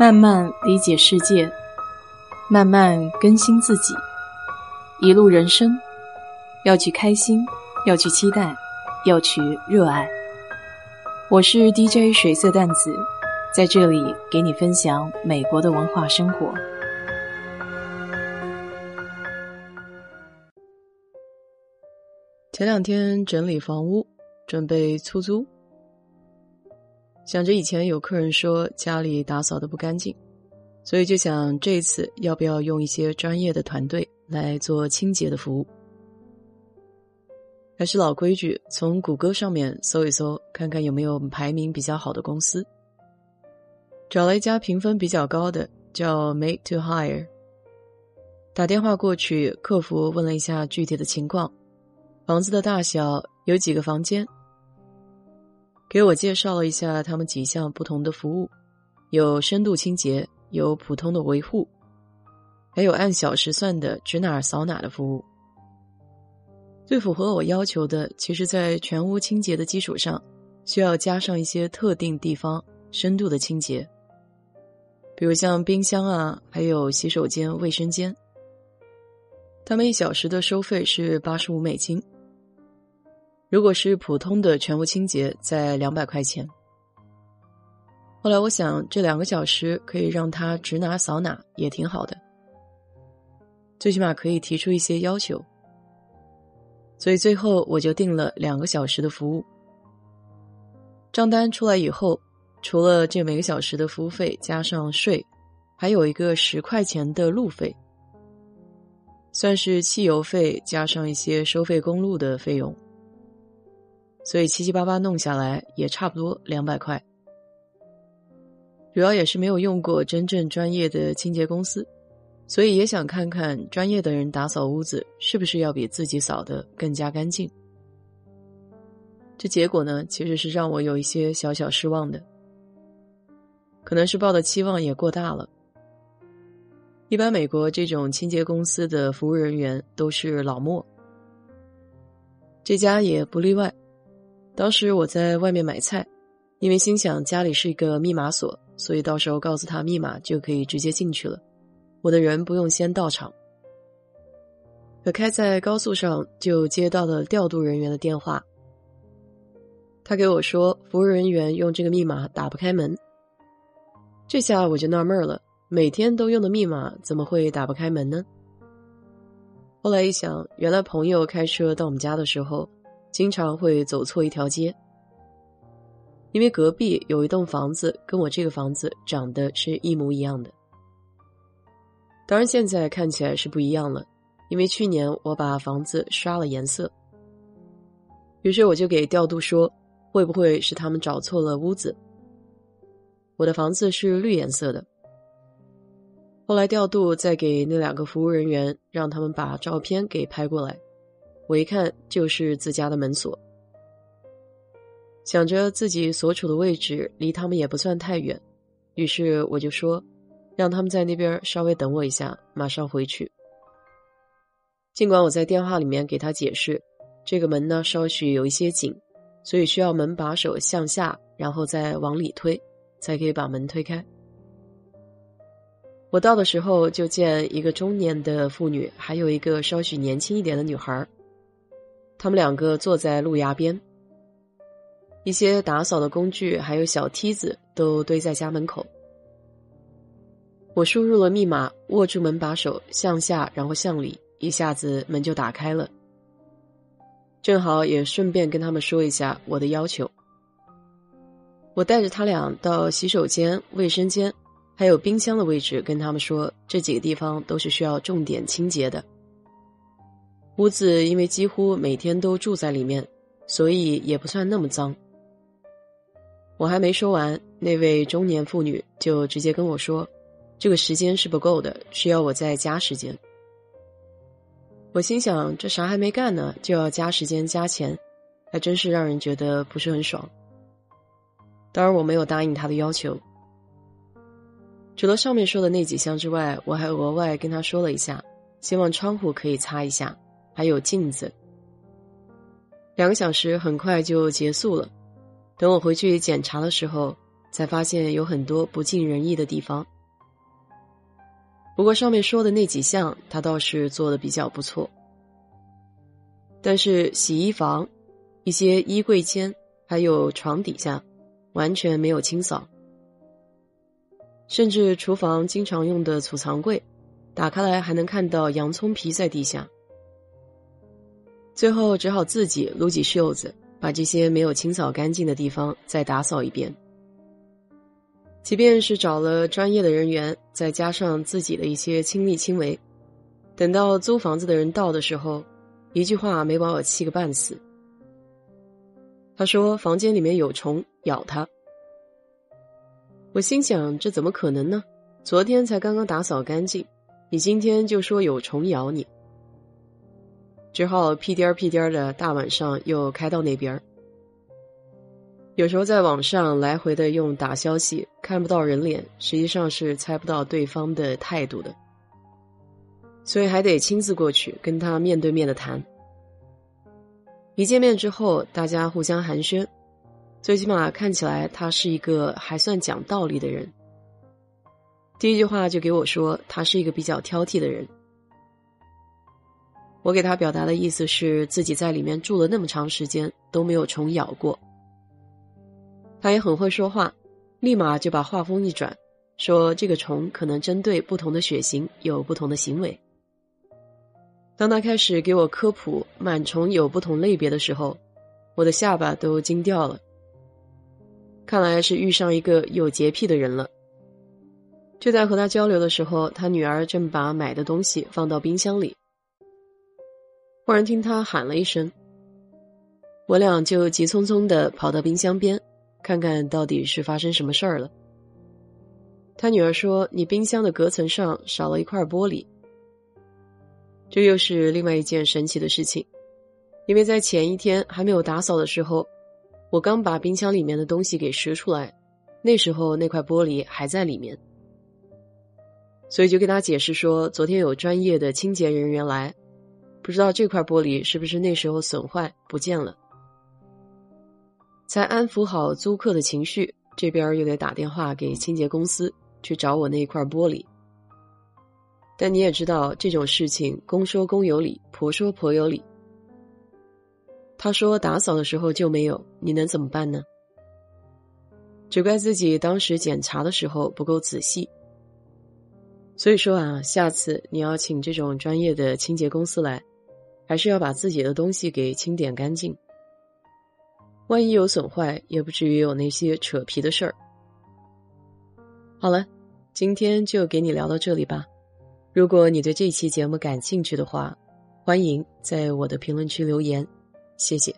慢慢理解世界，慢慢更新自己。一路人生，要去开心，要去期待，要去热爱。我是 DJ 水色淡子，在这里给你分享美国的文化生活。前两天整理房屋，准备出租。想着以前有客人说家里打扫的不干净，所以就想这次要不要用一些专业的团队来做清洁的服务。还是老规矩，从谷歌上面搜一搜，看看有没有排名比较好的公司。找了一家评分比较高的，叫 Make to Hire。打电话过去，客服问了一下具体的情况。房子的大小有几个房间？给我介绍了一下他们几项不同的服务，有深度清洁，有普通的维护，还有按小时算的指哪儿扫哪儿的服务。最符合我要求的，其实在全屋清洁的基础上，需要加上一些特定地方深度的清洁，比如像冰箱啊，还有洗手间、卫生间。他们一小时的收费是八十五美金。如果是普通的全屋清洁，在两百块钱。后来我想，这两个小时可以让他指哪扫哪，也挺好的，最起码可以提出一些要求。所以最后我就定了两个小时的服务。账单出来以后，除了这每个小时的服务费加上税，还有一个十块钱的路费，算是汽油费加上一些收费公路的费用。所以七七八八弄下来也差不多两百块，主要也是没有用过真正专业的清洁公司，所以也想看看专业的人打扫屋子是不是要比自己扫的更加干净。这结果呢，其实是让我有一些小小失望的，可能是抱的期望也过大了。一般美国这种清洁公司的服务人员都是老莫，这家也不例外。当时我在外面买菜，因为心想家里是一个密码锁，所以到时候告诉他密码就可以直接进去了，我的人不用先到场。可开在高速上就接到了调度人员的电话，他给我说服务人员用这个密码打不开门。这下我就纳闷了，每天都用的密码怎么会打不开门呢？后来一想，原来朋友开车到我们家的时候。经常会走错一条街，因为隔壁有一栋房子跟我这个房子长得是一模一样的。当然现在看起来是不一样了，因为去年我把房子刷了颜色。于是我就给调度说，会不会是他们找错了屋子？我的房子是绿颜色的。后来调度再给那两个服务人员，让他们把照片给拍过来。我一看就是自家的门锁，想着自己所处的位置离他们也不算太远，于是我就说，让他们在那边稍微等我一下，马上回去。尽管我在电话里面给他解释，这个门呢稍许有一些紧，所以需要门把手向下，然后再往里推，才可以把门推开。我到的时候就见一个中年的妇女，还有一个稍许年轻一点的女孩。他们两个坐在路牙边，一些打扫的工具还有小梯子都堆在家门口。我输入了密码，握住门把手向下，然后向里，一下子门就打开了。正好也顺便跟他们说一下我的要求。我带着他俩到洗手间、卫生间，还有冰箱的位置，跟他们说这几个地方都是需要重点清洁的。屋子因为几乎每天都住在里面，所以也不算那么脏。我还没说完，那位中年妇女就直接跟我说：“这个时间是不够的，需要我再加时间。”我心想，这啥还没干呢，就要加时间加钱，还真是让人觉得不是很爽。当然，我没有答应他的要求。除了上面说的那几项之外，我还额外跟他说了一下，希望窗户可以擦一下。还有镜子。两个小时很快就结束了。等我回去检查的时候，才发现有很多不尽人意的地方。不过上面说的那几项，他倒是做的比较不错。但是洗衣房、一些衣柜间还有床底下，完全没有清扫。甚至厨房经常用的储藏柜，打开来还能看到洋葱皮在地下。最后只好自己撸起袖子，把这些没有清扫干净的地方再打扫一遍。即便是找了专业的人员，再加上自己的一些亲力亲为，等到租房子的人到的时候，一句话没把我气个半死。他说房间里面有虫咬他。我心想这怎么可能呢？昨天才刚刚打扫干净，你今天就说有虫咬你，只好屁颠儿屁颠儿的大晚上又开到那边儿。有时候在网上来回的用打消息，看不到人脸，实际上是猜不到对方的态度的，所以还得亲自过去跟他面对面的谈。一见面之后，大家互相寒暄，最起码看起来他是一个还算讲道理的人。第一句话就给我说他是一个比较挑剔的人。我给他表达的意思是自己在里面住了那么长时间都没有虫咬过。他也很会说话，立马就把话锋一转，说这个虫可能针对不同的血型有不同的行为。当他开始给我科普螨虫有不同类别的时候，我的下巴都惊掉了。看来是遇上一个有洁癖的人了。就在和他交流的时候，他女儿正把买的东西放到冰箱里，忽然听他喊了一声，我俩就急匆匆的跑到冰箱边。看看到底是发生什么事儿了。他女儿说：“你冰箱的隔层上少了一块玻璃。”这又是另外一件神奇的事情，因为在前一天还没有打扫的时候，我刚把冰箱里面的东西给拾出来，那时候那块玻璃还在里面，所以就跟他解释说，昨天有专业的清洁人员来，不知道这块玻璃是不是那时候损坏不见了。才安抚好租客的情绪，这边又得打电话给清洁公司去找我那一块玻璃。但你也知道这种事情，公说公有理，婆说婆有理。他说打扫的时候就没有，你能怎么办呢？只怪自己当时检查的时候不够仔细。所以说啊，下次你要请这种专业的清洁公司来，还是要把自己的东西给清点干净。万一有损坏，也不至于有那些扯皮的事儿。好了，今天就给你聊到这里吧。如果你对这期节目感兴趣的话，欢迎在我的评论区留言，谢谢。